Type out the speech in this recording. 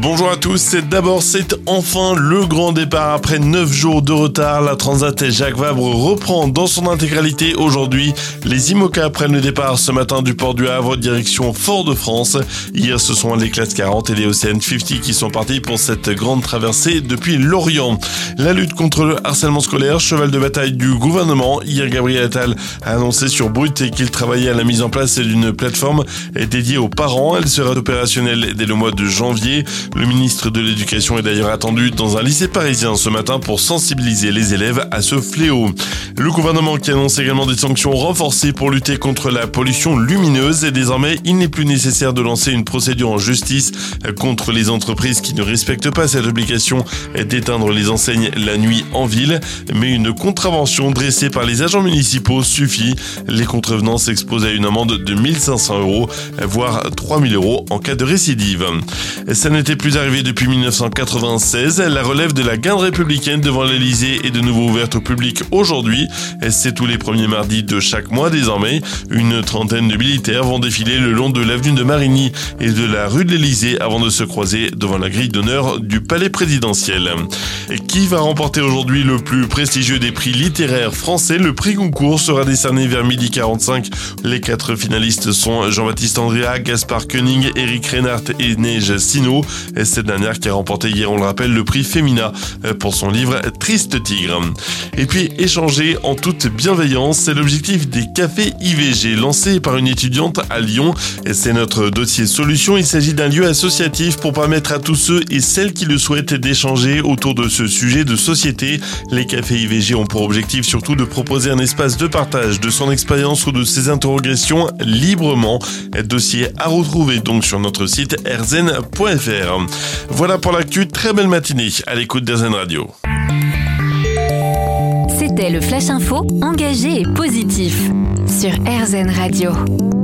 Bonjour à tous, c'est d'abord c'est enfin le grand départ après 9 jours de retard. La Transat Jacques Vabre reprend dans son intégralité aujourd'hui. Les IMOCA prennent le départ ce matin du port du Havre direction Fort-de-France. Hier ce sont les classes 40 et les Ocean 50 qui sont partis pour cette grande traversée depuis l'Orient. La lutte contre le harcèlement scolaire, cheval de bataille du gouvernement. Hier Gabriel Attal a annoncé sur Brut qu'il travaillait à la mise en place d'une plateforme dédiée aux parents. Elle sera opérationnelle dès le mois de janvier. Le ministre de l'Éducation est d'ailleurs attendu dans un lycée parisien ce matin pour sensibiliser les élèves à ce fléau. Le gouvernement qui annonce également des sanctions renforcées pour lutter contre la pollution lumineuse et désormais il n'est plus nécessaire de lancer une procédure en justice contre les entreprises qui ne respectent pas cette obligation d'éteindre les enseignes la nuit en ville, mais une contravention dressée par les agents municipaux suffit. Les contrevenants s'exposent à une amende de 1500 euros, voire 3000 euros en cas de récidive. Ça n'était plus arrivé depuis 1996. La relève de la garde républicaine devant l'Elysée est de nouveau ouverte au public aujourd'hui. C'est tous les premiers mardis de chaque mois désormais. Une trentaine de militaires vont défiler le long de l'avenue de Marigny et de la rue de l'Elysée avant de se croiser devant la grille d'honneur du palais présidentiel. Et qui va remporter aujourd'hui le plus prestigieux des prix littéraires français? Le prix Goncourt sera décerné vers midi 45. Les quatre finalistes sont Jean-Baptiste Andrea, Gaspard Koenig, Eric Reinhardt et Neige Sino cette dernière qui a remporté hier, on le rappelle, le prix Femina euh, pour son livre Triste Tigre. Et puis échanger en toute bienveillance, c'est l'objectif des cafés IVG lancé par une étudiante à Lyon. C'est notre dossier solution. Il s'agit d'un lieu associatif pour permettre à tous ceux et celles qui le souhaitent d'échanger autour de ce sujet de société. Les cafés IVG ont pour objectif surtout de proposer un espace de partage de son expérience ou de ses interrogations librement. Dossier à retrouver donc sur notre site Voilà pour l'actu, très belle matinée à l'écoute d'Airzen Radio. C'était le Flash Info, engagé et positif sur RZN Radio.